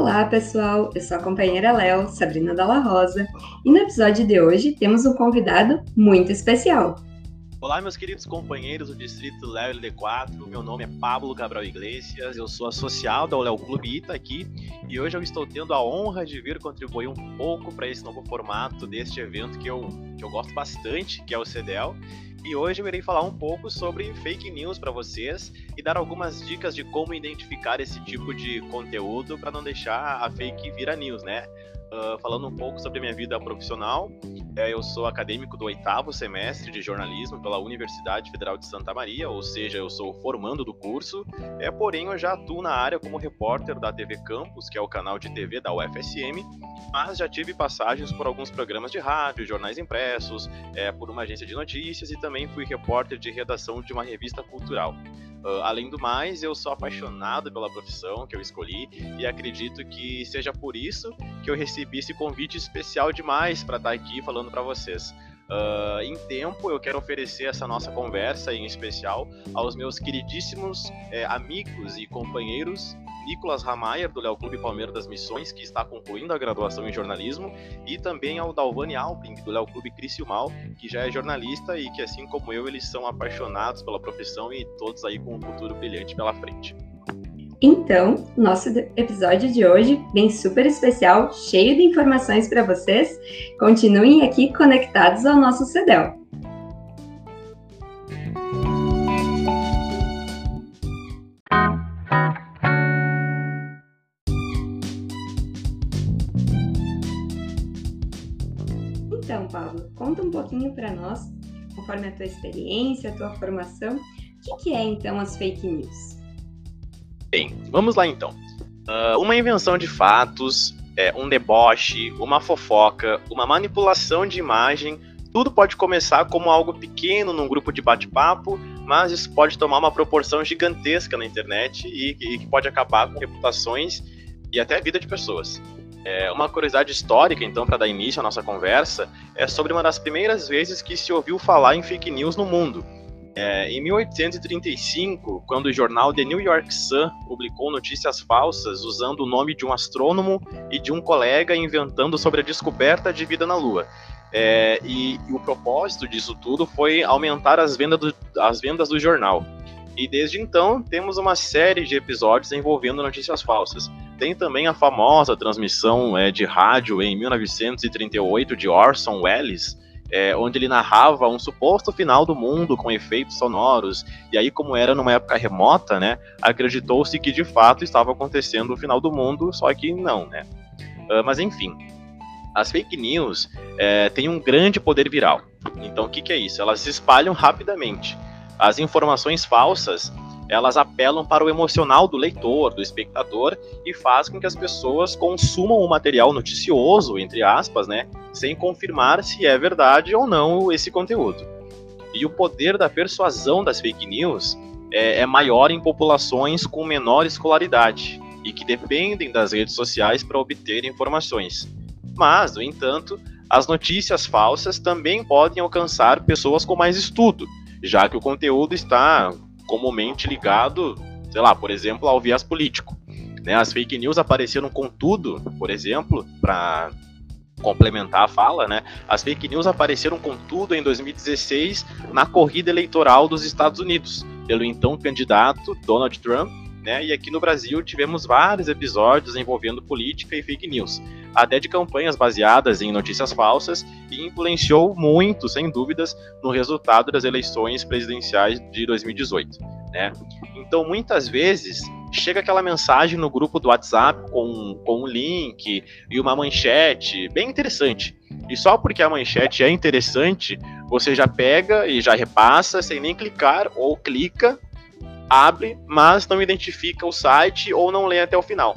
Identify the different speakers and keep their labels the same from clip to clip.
Speaker 1: Olá, pessoal! Eu sou a companheira Léo, Sabrina Dalla Rosa, e no episódio de hoje temos um convidado muito especial.
Speaker 2: Olá, meus queridos companheiros do Distrito Léo LD4. Meu nome é Pablo Cabral Iglesias, eu sou associado da Léo Clube Ita aqui e hoje eu estou tendo a honra de vir contribuir um pouco para esse novo formato deste evento que eu, que eu gosto bastante, que é o CDL. E hoje eu irei falar um pouco sobre fake news para vocês e dar algumas dicas de como identificar esse tipo de conteúdo para não deixar a fake virar news, né? Uh, falando um pouco sobre minha vida profissional, é, eu sou acadêmico do oitavo semestre de jornalismo pela Universidade Federal de Santa Maria, ou seja, eu sou formando do curso, é, porém eu já atuo na área como repórter da TV Campus, que é o canal de TV da UFSM, mas já tive passagens por alguns programas de rádio, jornais impressos, é, por uma agência de notícias e também fui repórter de redação de uma revista cultural. Uh, além do mais, eu sou apaixonado pela profissão que eu escolhi e acredito que seja por isso que eu recebi esse convite especial demais para estar aqui falando para vocês. Uh, em tempo, eu quero oferecer essa nossa conversa, em especial, aos meus queridíssimos é, amigos e companheiros Nicolas Ramayer, do Léo Clube Palmeiras das Missões, que está concluindo a graduação em jornalismo, e também ao Dalvani Alping, do Léo Clube Criciúmal, que já é jornalista e que, assim como eu, eles são apaixonados pela profissão e todos aí com um futuro brilhante pela frente.
Speaker 1: Então, nosso episódio de hoje vem super especial, cheio de informações para vocês. Continuem aqui conectados ao nosso CEDEL. Pouquinho para nós, conforme a tua experiência, a tua formação, o que, que é então as fake news?
Speaker 2: Bem, vamos lá então. Uh, uma invenção de fatos, é, um deboche, uma fofoca, uma manipulação de imagem, tudo pode começar como algo pequeno num grupo de bate-papo, mas isso pode tomar uma proporção gigantesca na internet e, e que pode acabar com reputações e até a vida de pessoas. É, uma curiosidade histórica, então, para dar início à nossa conversa, é sobre uma das primeiras vezes que se ouviu falar em fake news no mundo. É, em 1835, quando o jornal The New York Sun publicou notícias falsas usando o nome de um astrônomo e de um colega inventando sobre a descoberta de vida na Lua. É, e, e, o propósito disso tudo foi aumentar as do, as vendas do jornal. E desde então temos uma série de episódios envolvendo notícias falsas. Tem também a famosa transmissão é, de rádio em 1938 de Orson Welles, é, onde ele narrava um suposto final do mundo com efeitos sonoros. E aí, como era numa época remota, né, acreditou-se que de fato estava acontecendo o final do mundo, só que não, né? Uh, mas enfim, as fake news é, têm um grande poder viral. Então, o que, que é isso? Elas se espalham rapidamente. As informações falsas elas apelam para o emocional do leitor, do espectador, e faz com que as pessoas consumam o material noticioso, entre aspas, né, sem confirmar se é verdade ou não esse conteúdo. E o poder da persuasão das fake news é, é maior em populações com menor escolaridade e que dependem das redes sociais para obter informações. Mas, no entanto, as notícias falsas também podem alcançar pessoas com mais estudo, já que o conteúdo está comumente ligado, sei lá, por exemplo, ao viés político. Né? As fake news apareceram com tudo, por exemplo, para complementar a fala, né? As fake news apareceram com tudo em 2016 na corrida eleitoral dos Estados Unidos, pelo então candidato Donald Trump, né? E aqui no Brasil tivemos vários episódios envolvendo política e fake news, até de campanhas baseadas em notícias falsas e influenciou muito, sem dúvidas, no resultado das eleições presidenciais de 2018, né? Então, muitas vezes chega aquela mensagem no grupo do WhatsApp com, com um link e uma manchete bem interessante. E só porque a manchete é interessante, você já pega e já repassa sem nem clicar ou clica, abre, mas não identifica o site ou não lê até o final.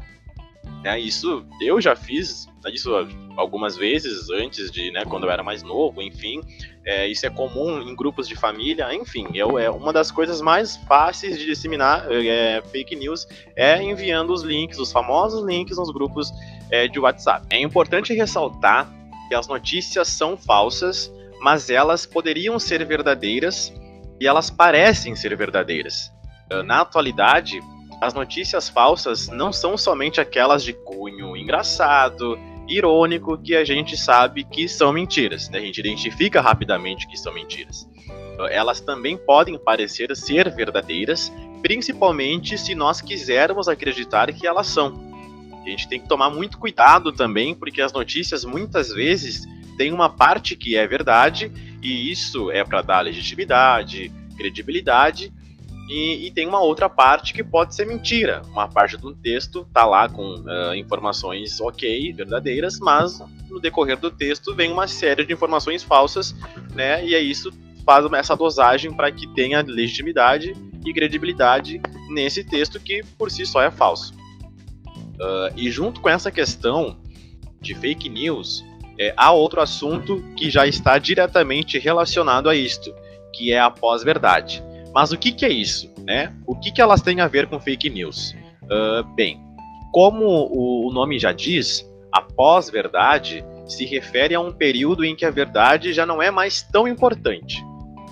Speaker 2: É, isso eu já fiz isso algumas vezes antes de, né, quando eu era mais novo, enfim. É, isso é comum em grupos de família, enfim. Eu, é uma das coisas mais fáceis de disseminar é, fake news é enviando os links, os famosos links nos grupos é, de WhatsApp. É importante ressaltar que as notícias são falsas, mas elas poderiam ser verdadeiras e elas parecem ser verdadeiras. Na atualidade, as notícias falsas não são somente aquelas de cunho engraçado, irônico, que a gente sabe que são mentiras, né? a gente identifica rapidamente que são mentiras. Elas também podem parecer ser verdadeiras, principalmente se nós quisermos acreditar que elas são. A gente tem que tomar muito cuidado também, porque as notícias muitas vezes têm uma parte que é verdade, e isso é para dar legitimidade, credibilidade, e, e, tem uma outra parte que pode ser mentira. Uma parte do texto tá lá com uh, informações ok, verdadeiras, mas no decorrer do texto vem uma série de informações falsas, né? E é isso faz essa dosagem para que tenha legitimidade e credibilidade nesse texto que por si só é falso. Uh, e junto com essa questão de fake news, é, há outro assunto que já está diretamente relacionado a isto, que é a pós-verdade. Mas o que, que é isso? Né? O que, que elas têm a ver com fake news? Uh, bem, como o, nome já diz, a pós-verdade se refere a um período em que a verdade já não é mais tão importante.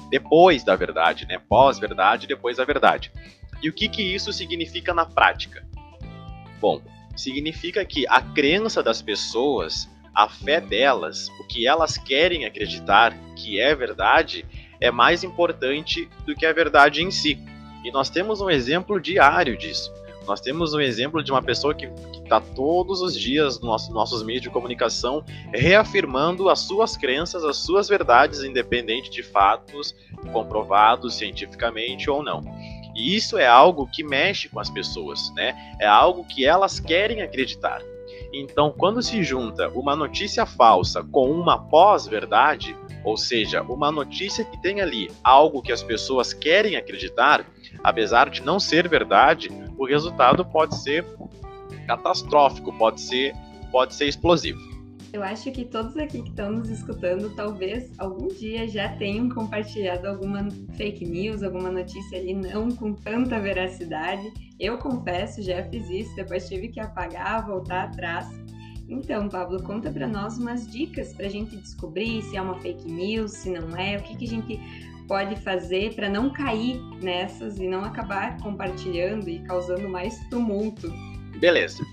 Speaker 2: Depois da verdade, né? Pós-verdade, depois da verdade. E o que, que isso significa na prática? Bom, significa que a crença das pessoas, a fé delas, o que elas querem acreditar que é verdade, é mais importante do que a verdade em si. E nós temos um exemplo diário disso. Nós temos um exemplo de uma pessoa que está todos os dias nos nosso, nossos meios de comunicação reafirmando as suas crenças, as suas verdades, independente de fatos comprovados cientificamente ou não. E isso é algo que mexe com as pessoas, né? É algo que elas querem acreditar. Então, quando se junta uma notícia falsa com uma pós-verdade, ou seja, uma notícia que tem ali algo que as pessoas querem acreditar, apesar de não ser verdade, o resultado pode ser catastrófico, pode ser, pode ser explosivo.
Speaker 1: Eu acho que todos aqui que estão nos escutando, talvez algum dia já tenham compartilhado alguma fake news, alguma notícia ali não com tanta veracidade. Eu confesso, já fiz isso, depois tive que apagar, voltar atrás. Então, Pablo, conta para nós umas dicas para a gente descobrir se é uma fake news, se não é, o que, que a gente pode fazer para não cair nessas e não acabar compartilhando e causando mais tumulto.
Speaker 2: Beleza.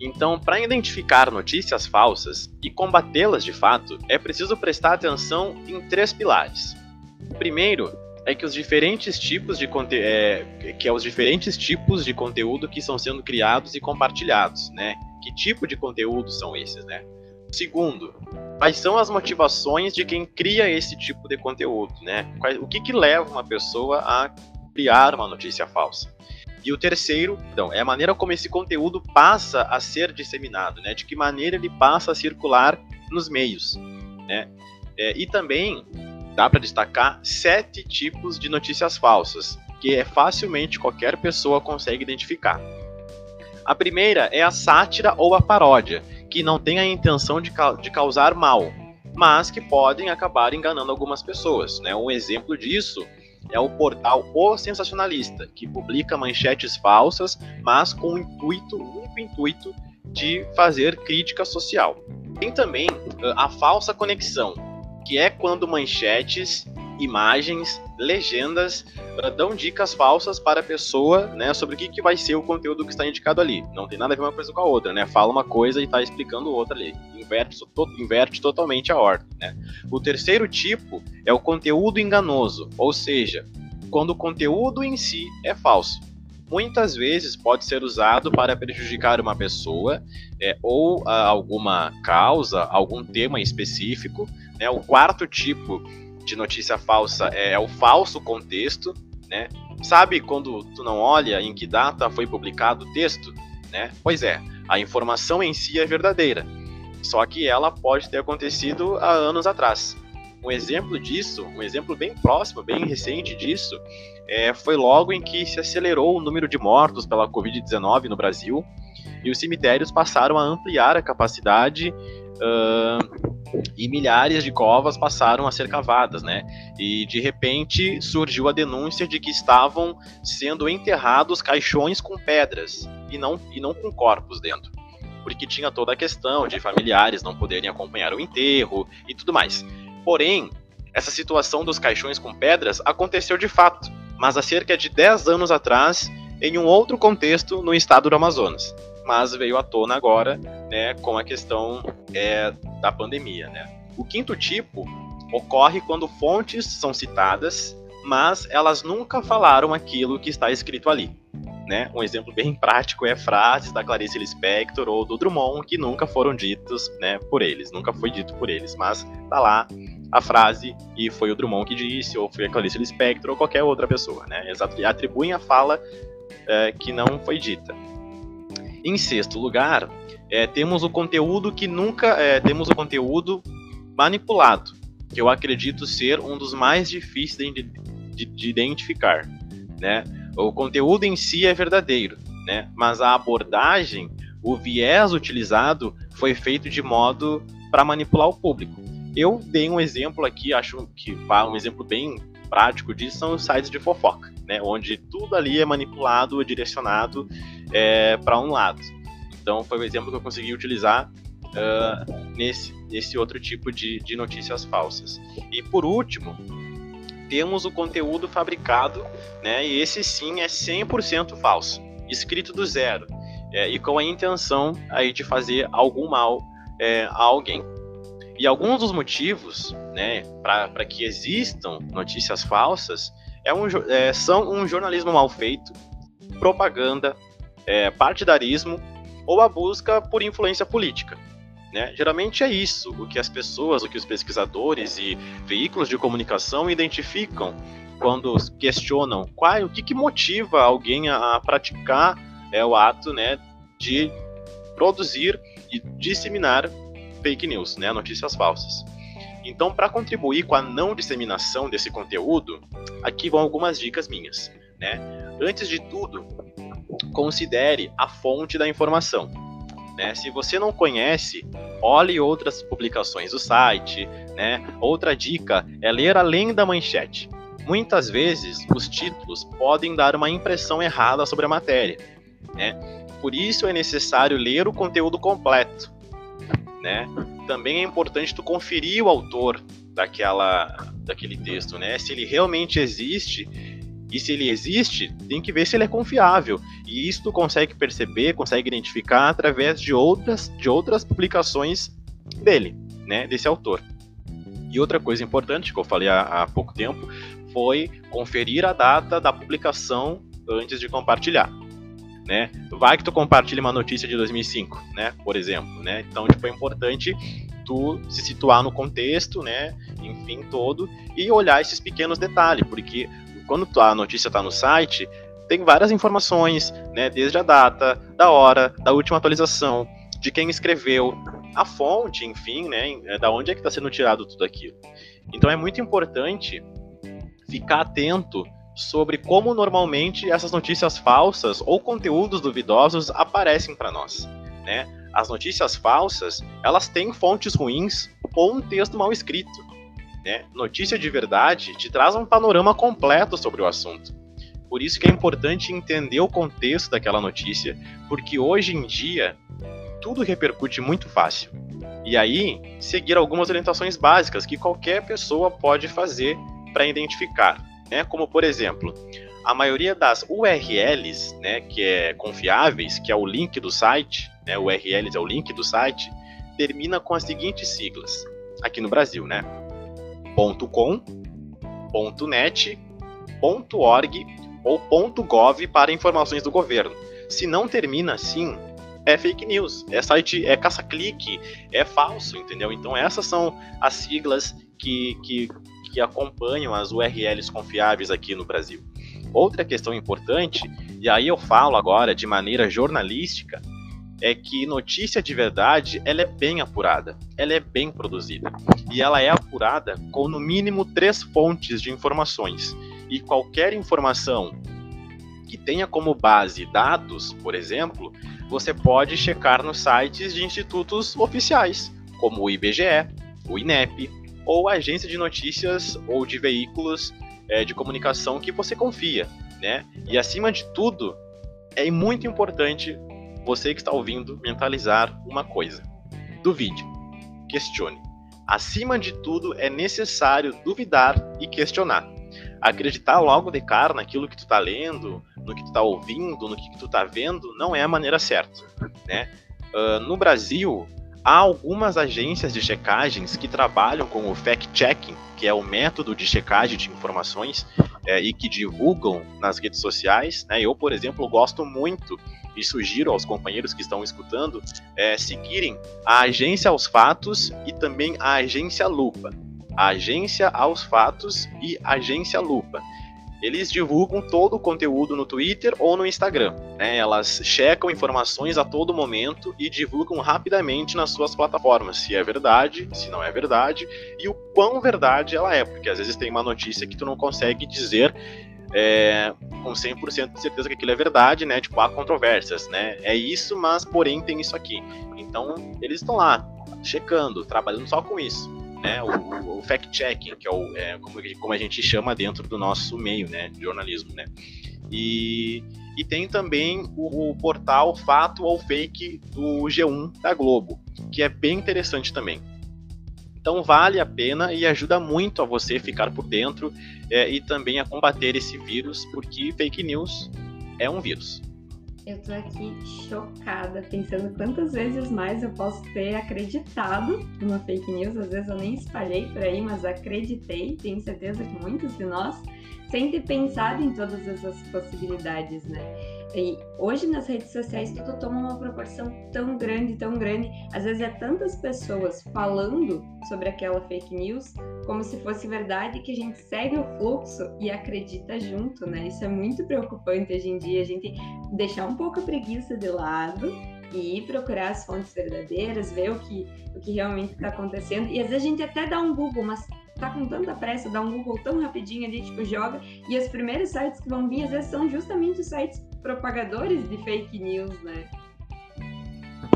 Speaker 2: Então, para identificar notícias falsas e combatê-las de fato, é preciso prestar atenção em três pilares. O primeiro é que os diferentes tipos de conte é, que é os diferentes tipos de conteúdo que estão sendo criados e compartilhados, né? que tipo de conteúdo são esses, né? Segundo, quais são as motivações de quem cria esse tipo de conteúdo, né? O que, que leva uma pessoa a criar uma notícia falsa? E o terceiro, então, é a maneira como esse conteúdo passa a ser disseminado, né? De que maneira ele passa a circular nos meios, né? É, e também dá para destacar sete tipos de notícias falsas, que é facilmente qualquer pessoa consegue identificar. A primeira é a sátira ou a paródia, que não tem a intenção de, ca de causar mal, mas que podem acabar enganando algumas pessoas. Né? Um exemplo disso é o portal O Sensacionalista, que publica manchetes falsas, mas com o intuito, o único intuito de fazer crítica social. Tem também a falsa conexão, que é quando manchetes imagens, legendas, dão dicas falsas para a pessoa, né, sobre o que, que vai ser o conteúdo que está indicado ali. Não tem nada a ver uma coisa com a outra, né? Fala uma coisa e está explicando outra ali. Inverte, inverte totalmente a ordem, né? O terceiro tipo é o conteúdo enganoso, ou seja, quando o conteúdo em si é falso. Muitas vezes pode ser usado para prejudicar uma pessoa é, ou a, ah, alguma causa, algum tema específico. Né? O quarto tipo de notícia falsa é, é o falso contexto, né? Sabe quando tu não olha em que data foi publicado o texto, né? Pois é, a informação em si é verdadeira, só que ela pode ter acontecido há anos atrás. Um exemplo disso, um exemplo bem próximo, bem recente disso, é, foi logo em que se acelerou o número de mortos pela Covid-19 no Brasil e os cemitérios passaram a ampliar a capacidade uh, e milhares de covas passaram a ser cavadas, né? E de repente surgiu a denúncia de que estavam sendo enterrados caixões com pedras e não, e não com corpos dentro. Porque tinha toda a questão de familiares não poderem acompanhar o enterro e tudo mais. Porém, essa situação dos caixões com pedras aconteceu de fato, mas há cerca de 10 anos atrás em um outro contexto no estado do Amazonas, mas veio à tona agora, né, com a questão é, da pandemia, né. O quinto tipo ocorre quando fontes são citadas, mas elas nunca falaram aquilo que está escrito ali. Né? Um exemplo bem prático é frases da Clarice Lispector ou do Drummond que nunca foram ditos né, por eles, nunca foi dito por eles, mas tá lá a frase e foi o Drummond que disse, ou foi a Clarice Lispector ou qualquer outra pessoa. Né? Atribuem a fala é, que não foi dita. Em sexto lugar, é, temos o conteúdo que nunca. É, temos o conteúdo manipulado, que eu acredito ser um dos mais difíceis de, de, de identificar. Né? O conteúdo em si é verdadeiro, né? mas a abordagem, o viés utilizado foi feito de modo para manipular o público. Eu dei um exemplo aqui, acho que um exemplo bem prático disso são os sites de fofoca, né? onde tudo ali é manipulado, direcionado é, para um lado. Então foi o exemplo que eu consegui utilizar uh, nesse, nesse outro tipo de, de notícias falsas. E por último, temos o conteúdo fabricado, né? E esse sim é 100% falso, escrito do zero, é, e com a intenção aí de fazer algum mal é, a alguém. E alguns dos motivos, né, para que existam notícias falsas é um, é, são um jornalismo mal feito, propaganda, é, partidarismo ou a busca por influência política. Né? Geralmente é isso o que as pessoas, o que os pesquisadores e veículos de comunicação identificam quando questionam qual, o que, que motiva alguém a, a praticar é, o ato né, de produzir e disseminar fake news, né, notícias falsas. Então, para contribuir com a não disseminação desse conteúdo, aqui vão algumas dicas minhas. Né? Antes de tudo, considere a fonte da informação. Né? Se você não conhece, olhe outras publicações do site. Né? Outra dica é ler além da manchete. Muitas vezes, os títulos podem dar uma impressão errada sobre a matéria. Né? Por isso é necessário ler o conteúdo completo. Né? Também é importante tu conferir o autor daquela, daquele texto, né? Se ele realmente existe e se ele existe, tem que ver se ele é confiável. E isso tu consegue perceber, consegue identificar através de outras, de outras publicações dele, né, desse autor. E outra coisa importante que eu falei há, há pouco tempo foi conferir a data da publicação antes de compartilhar. Né? Vai que tu compartilha uma notícia de 2005, né, por exemplo, né? Então, tipo, é importante tu se situar no contexto, né, enfim, todo e olhar esses pequenos detalhes, porque quando a notícia está no site, tem várias informações, né, desde a data, da hora, da última atualização, de quem escreveu, a fonte, enfim, né, é, da onde é que está sendo tirado tudo aquilo. Então é muito importante ficar atento sobre como normalmente essas notícias falsas ou conteúdos duvidosos aparecem para nós, né? As notícias falsas, elas têm fontes ruins ou um texto mal escrito. Né? Notícia de verdade te traz um panorama completo sobre o assunto. Por isso que é importante entender o contexto daquela notícia, porque hoje em dia tudo repercute muito fácil. E aí, seguir algumas orientações básicas que qualquer pessoa pode fazer para identificar, né? Como por exemplo, a maioria das URLs, né, que é confiáveis, que é o link do site, né, URLs é o link do site, termina com as seguintes siglas aqui no Brasil, né? .com, .net, .org ou .gov para informações do governo. Se não termina assim, é fake news, é site, é caça-clique, é falso, entendeu? Então essas são as siglas que, que, que acompanham as URLs confiáveis aqui no Brasil. Outra questão importante, e aí eu falo agora de maneira jornalística, é que notícia de verdade ela é bem apurada, ela é bem produzida e ela é apurada com no mínimo três fontes de informações e qualquer informação que tenha como base dados, por exemplo, você pode checar nos sites de institutos oficiais, como o IBGE, o INEP ou agência de notícias ou de veículos é, de comunicação que você confia, né? E acima de tudo, é muito importante você que está ouvindo mentalizar uma coisa. Duvide, questione. Acima de tudo, é necessário duvidar e questionar. Acreditar logo de cara naquilo que tu está lendo, no que tu tá ouvindo, no que tu tá vendo, não é a maneira certa, né? Uh, no Brasil, há algumas agências de checagens que trabalham com o fact-checking, que é o método de checagem de informações é, e que divulgam nas redes sociais. Né? Eu, por exemplo, gosto muito e sugiro aos companheiros que estão escutando é, seguirem a Agência aos Fatos e também a Agência Lupa. A Agência aos Fatos e Agência Lupa. Eles divulgam todo o conteúdo no Twitter ou no Instagram. Né? Elas checam informações a todo momento e divulgam rapidamente nas suas plataformas se é verdade, se não é verdade e o quão verdade ela é, porque às vezes tem uma notícia que tu não consegue dizer é, com 100% de certeza que aquilo é verdade, né? Tipo, há controvérsias, né? É isso, mas porém tem isso aqui. Então, eles estão lá, checando, trabalhando só com isso né, o, o fact-checking, que é, o, é como, como, a gente chama dentro do nosso meio né, de jornalismo. Né? E, e tem também o, o, portal Fato ou Fake do G1 da Globo, que é bem interessante também. Então vale a pena e ajuda muito a você ficar por dentro é, e também a combater esse vírus, porque fake news é um vírus.
Speaker 1: Eu tô aqui chocada, pensando quantas vezes mais eu posso ter acreditado numa fake news. Às vezes eu nem espalhei por aí, mas acreditei. Tenho certeza que muitos de nós, sem ter pensado em todas essas possibilidades, né? E hoje nas redes sociais tudo toma uma proporção tão grande, tão grande. Às vezes é tantas pessoas falando sobre aquela fake news como se fosse verdade que a gente segue o fluxo e acredita junto, né? Isso é muito preocupante hoje em dia, a gente deixar um pouco a preguiça de lado e procurar as fontes verdadeiras, ver o que, o que realmente está acontecendo. E às vezes a gente até dá um Google, mas tá com tanta pressa, dá um Google tão rapidinho ali, tipo, joga, e os primeiros sites que vão vir, às vezes, são justamente os sites propagadores de fake news, né?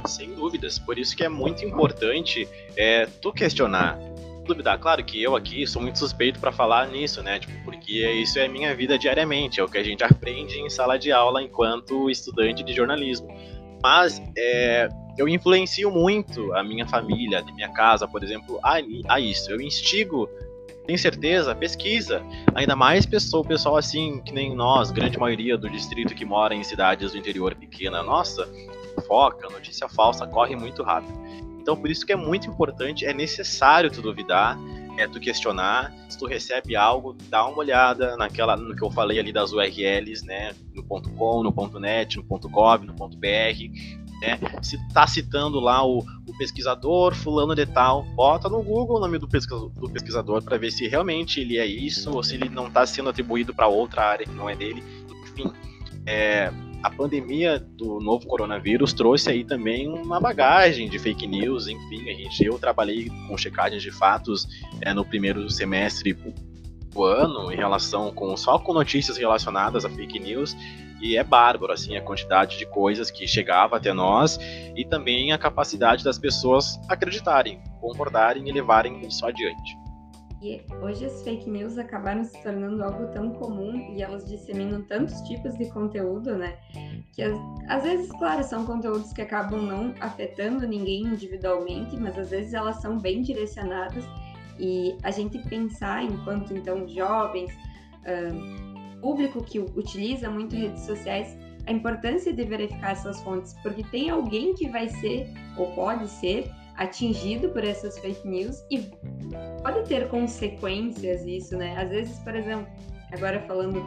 Speaker 2: Sem dúvidas, por isso que é muito importante é, tu questionar, duvidar. Claro que eu aqui sou muito suspeito para falar nisso, né? Tipo, porque isso é minha vida diariamente, é o que a gente aprende em sala de aula enquanto estudante de jornalismo. Mas é, eu influencio muito a minha família, a minha casa, por exemplo, a, a isso. Eu instigo, tem certeza, pesquisa. Ainda mais pessoa, pessoal assim, que nem nós, grande maioria do distrito que mora em cidades do interior pequena. Nossa, foca, notícia falsa corre muito rápido. Então, por isso que é muito importante, é necessário tu duvidar, é tu questionar. Se tu recebe algo, dá uma olhada naquela, no que eu falei ali das URLs, né? No .com, no .net, no .gov, no .br né? Se tá citando lá o, o, pesquisador fulano de tal, bota no Google o nome do pesquisador, do pesquisador para ver se realmente ele é isso ou se ele não está sendo atribuído para outra área que não é dele. Enfim, é, a pandemia do novo coronavírus trouxe aí também uma bagagem de fake news, enfim, a gente, eu trabalhei com checagens de fatos é, no primeiro semestre do ano em relação com só com notícias relacionadas a fake news e é bárbaro, assim, a quantidade de coisas que chegava até nós e também a capacidade das pessoas acreditarem, concordarem e levarem isso adiante.
Speaker 1: E hoje as fake news acabaram se tornando algo tão comum e elas disseminam tantos tipos de conteúdo, né? Que às vezes, claro, são conteúdos que acabam não afetando ninguém individualmente, mas às vezes elas são bem direcionadas e a gente pensar enquanto então jovens, público que utiliza muito redes sociais a importância de verificar essas fontes, porque tem alguém que vai ser ou pode ser atingido por essas fake news e pode ter consequências isso, né? Às vezes, por exemplo, agora falando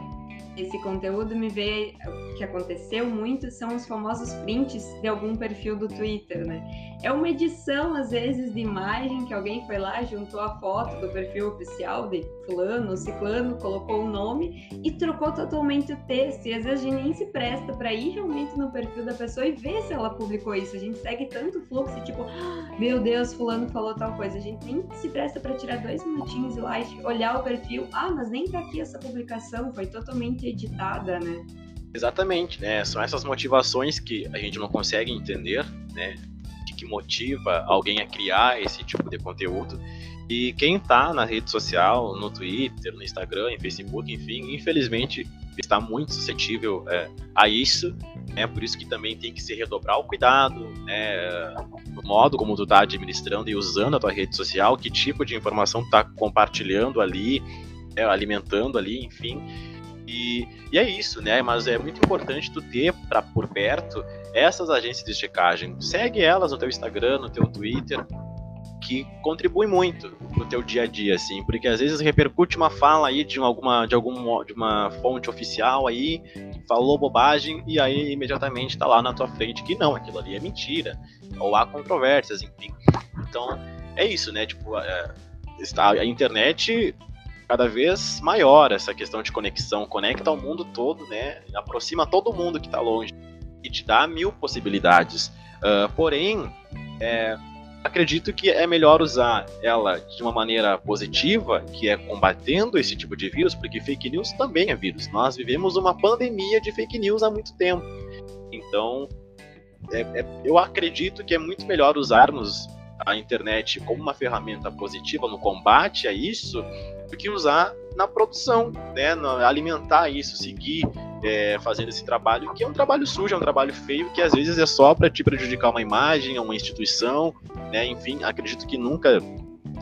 Speaker 1: esse conteúdo me vê o que aconteceu muito são os famosos prints de algum perfil do Twitter, né? É uma edição às vezes de imagem que alguém foi lá, juntou a foto do perfil oficial de fulano, ciclano, colocou o nome e trocou totalmente o texto. E às vezes a gente nem se presta para ir realmente no perfil da pessoa e ver se ela publicou isso. A gente segue tanto fluxo, tipo, ah, meu Deus, fulano falou tal coisa. A gente nem se presta para tirar dois minutinhos lá e olhar o perfil. Ah, mas nem tá aqui essa publicação, foi totalmente editada, né?
Speaker 2: Exatamente, né? São essas motivações que a gente não consegue entender, né? De que motiva alguém a criar esse tipo de conteúdo. E quem está na rede social, no Twitter, no Instagram, em Facebook, enfim, infelizmente está muito suscetível é, a isso, né? Por isso que também tem que se redobrar o cuidado, né? No modo como tu está administrando e usando a tua rede social, que tipo de informação tu tá compartilhando ali, é, alimentando ali, enfim E, e é isso, né? Mas é muito importante tu ter pra, por perto essas agências de checagem. Segue elas no teu Instagram, no teu Twitter, que contribui muito no teu dia a dia, assim, porque às vezes repercute uma fala aí de alguma de algum de uma fonte oficial aí, falou bobagem e aí imediatamente tá lá na tua frente que não, aquilo ali é mentira, ou há controvérsias, enfim. Então, é isso, né? Tipo, é, está a internet cada vez maior essa questão de conexão, conecta o mundo todo, né? Aproxima todo mundo que está longe e te dá mil possibilidades. Uh, porém, é, acredito que é melhor usar ela de uma maneira positiva, que é combatendo esse tipo de vírus, porque fake news também é vírus. Nós vivemos uma pandemia de fake news há muito tempo. Então, é, é, eu acredito que é muito melhor usarmos a internet como uma ferramenta positiva no combate a isso que usar na produção, né, alimentar isso, seguir é, fazendo esse trabalho, que é um trabalho sujo, é um trabalho feio, que às vezes é só para te prejudicar uma imagem, uma instituição, né, enfim, acredito que nunca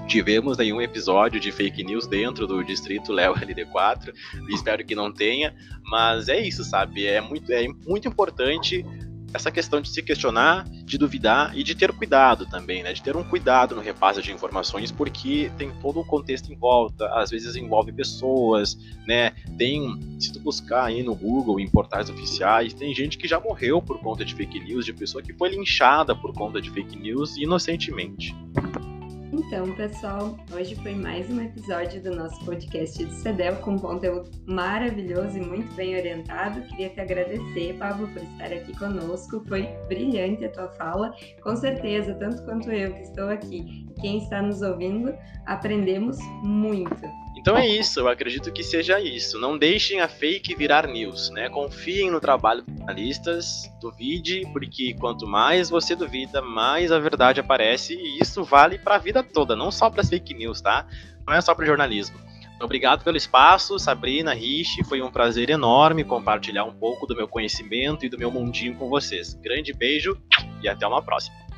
Speaker 2: tivemos nenhum episódio de fake news dentro do distrito Léo LD4, espero que não tenha, mas é isso, sabe, é muito, é muito importante essa questão de se questionar, de duvidar e de ter cuidado também, né? De ter um cuidado no repasse de informações, porque tem todo o contexto em volta, às vezes envolve pessoas, né? Tem, se tu buscar aí no Google, em portais oficiais, tem gente que já morreu por conta de fake news, de pessoa que foi linchada por conta de fake news inocentemente.
Speaker 1: Então, pessoal, hoje foi mais um episódio do nosso podcast de CEDEL com conteúdo maravilhoso e muito bem orientado. Queria te agradecer, Pablo, por estar aqui conosco. Foi brilhante a tua fala. Com certeza, tanto quanto eu que estou aqui, quem está nos ouvindo, aprendemos muito.
Speaker 2: Então é isso, eu acredito que seja isso. Não deixem a fake virar news, né? Confiem no trabalho dos jornalistas, duvide, porque quanto mais você duvida, mais a verdade aparece, e isso vale para a vida toda, não só para as fake news, tá? Não é só para jornalismo. Obrigado pelo espaço, Sabrina, Rich. Foi um prazer enorme compartilhar um pouco do meu conhecimento e do meu mundinho com vocês. Grande beijo e até uma próxima.